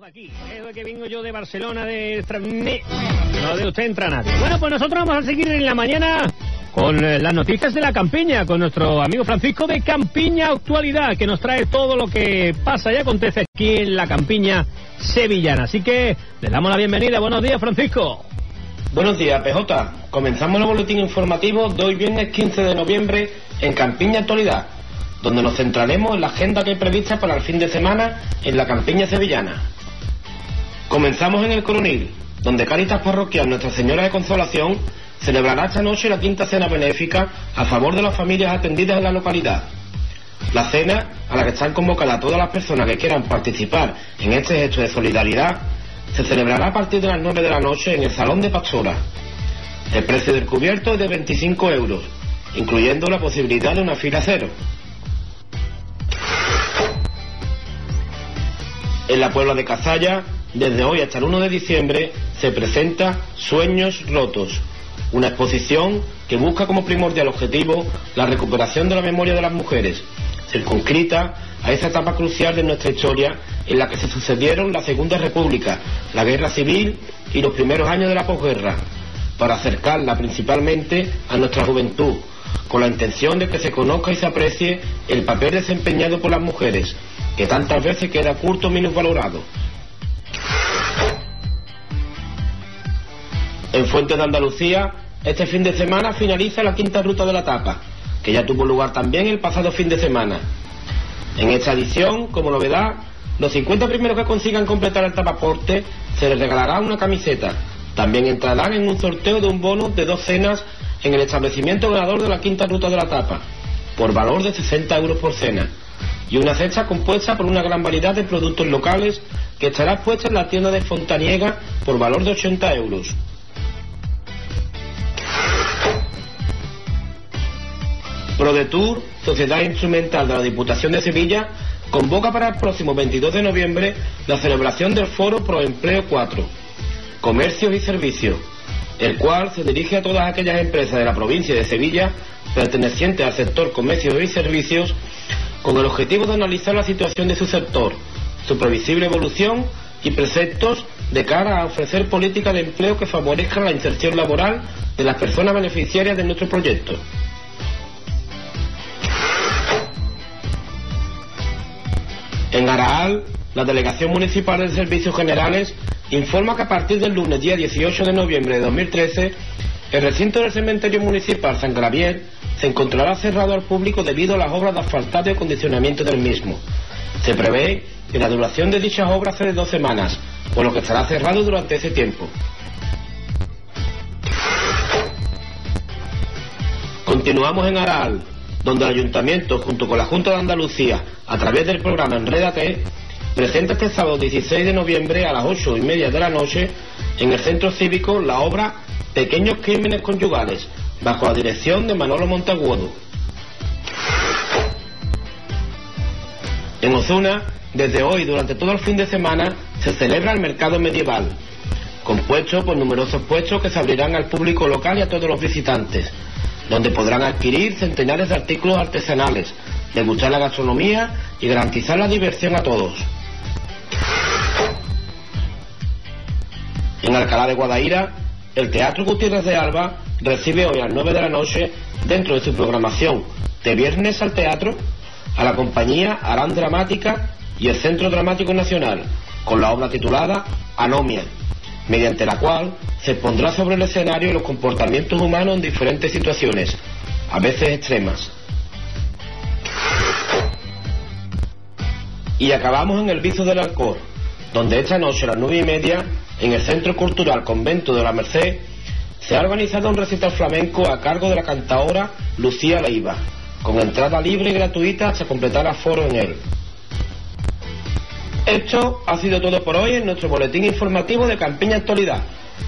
de aquí. Es que vengo yo de Barcelona, de... No de usted entra nadie. Bueno, pues nosotros vamos a seguir en la mañana con eh, las noticias de la campiña, con nuestro amigo Francisco de Campiña Actualidad, que nos trae todo lo que pasa y acontece aquí en la campiña sevillana. Así que le damos la bienvenida. Buenos días, Francisco. Buenos días, PJ. Comenzamos el boletín informativo de hoy viernes 15 de noviembre en Campiña Actualidad, donde nos centraremos en la agenda que hay prevista para el fin de semana en la Campiña Sevillana. Comenzamos en el Coronil, donde Caritas Parroquial Nuestra Señora de Consolación celebrará esta noche la quinta cena benéfica a favor de las familias atendidas en la localidad. La cena, a la que están convocadas todas las personas que quieran participar en este gesto de solidaridad, se celebrará a partir de las 9 de la noche en el Salón de Pastora. El precio del cubierto es de 25 euros, incluyendo la posibilidad de una fila cero. En la Puebla de Cazalla, desde hoy hasta el 1 de diciembre, se presenta Sueños Rotos, una exposición que busca como primordial objetivo la recuperación de la memoria de las mujeres, circunscrita a esa etapa crucial de nuestra historia en la que se sucedieron la Segunda República, la Guerra Civil y los primeros años de la posguerra, para acercarla principalmente a nuestra juventud, con la intención de que se conozca y se aprecie el papel desempeñado por las mujeres, que tantas veces queda curto o minusvalorado. En Fuente de Andalucía, este fin de semana finaliza la quinta ruta de la tapa, que ya tuvo lugar también el pasado fin de semana. En esta edición, como novedad, los 50 primeros que consigan completar el tapaporte se les regalará una camiseta. También entrarán en un sorteo de un bono de dos cenas en el establecimiento ganador de la quinta ruta de la tapa, por valor de 60 euros por cena, y una cesta compuesta por una gran variedad de productos locales que estará expuesta en la tienda de Fontaniega por valor de 80 euros. ProDetour, Sociedad Instrumental de la Diputación de Sevilla, convoca para el próximo 22 de noviembre la celebración del Foro Proempleo 4, Comercios y Servicios, el cual se dirige a todas aquellas empresas de la provincia de Sevilla pertenecientes al sector comercios y servicios con el objetivo de analizar la situación de su sector, su previsible evolución y preceptos de cara a ofrecer políticas de empleo que favorezcan la inserción laboral de las personas beneficiarias de nuestro proyecto. En Araal, la Delegación Municipal de Servicios Generales informa que a partir del lunes día 18 de noviembre de 2013, el recinto del cementerio municipal San Gabriel se encontrará cerrado al público debido a las obras de asfaltado y acondicionamiento del mismo. Se prevé que la duración de dichas obras será de dos semanas, por lo que estará cerrado durante ese tiempo. Continuamos en Araal, donde el Ayuntamiento, junto con la Junta de Andalucía, a través del programa Enrédate, presenta este sábado 16 de noviembre a las 8 y media de la noche en el Centro Cívico la obra Pequeños Crímenes Conyugales, bajo la dirección de Manolo Montagudo. En Osuna, desde hoy durante todo el fin de semana, se celebra el mercado medieval, compuesto por numerosos puestos que se abrirán al público local y a todos los visitantes, donde podrán adquirir centenares de artículos artesanales, degustar la gastronomía y garantizar la diversión a todos. En Alcalá de Guadaira, el Teatro Gutiérrez de Alba recibe hoy a las 9 de la noche, dentro de su programación de Viernes al Teatro, a la compañía Arán Dramática y el Centro Dramático Nacional, con la obra titulada Anomia, mediante la cual se pondrá sobre el escenario los comportamientos humanos en diferentes situaciones, a veces extremas. Y acabamos en el Viso del Alcor, donde esta noche a las nueve y media, en el Centro Cultural Convento de la Merced, se ha organizado un recital flamenco a cargo de la cantaora Lucía Leiva, con entrada libre y gratuita hasta completar aforo en él. Esto ha sido todo por hoy en nuestro boletín informativo de Campiña Actualidad.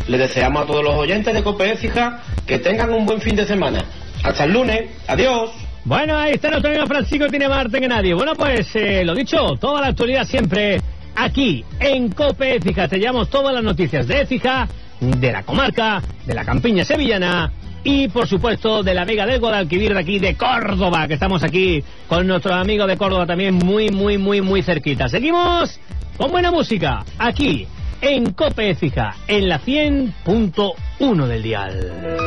Le deseamos a todos los oyentes de Cope Écija que tengan un buen fin de semana. Hasta el lunes. Adiós. Bueno, ahí está nuestro amigo Francisco, tiene más arte que nadie. Bueno, pues eh, lo dicho, toda la actualidad siempre aquí en Cope Écija. Te llevamos todas las noticias de Écija, de la comarca, de la campiña sevillana y por supuesto de la Vega del Guadalquivir de aquí de Córdoba, que estamos aquí con nuestro amigo de Córdoba también muy, muy, muy, muy cerquita. Seguimos con buena música, aquí en Cope Écija, en la 100.1 del dial.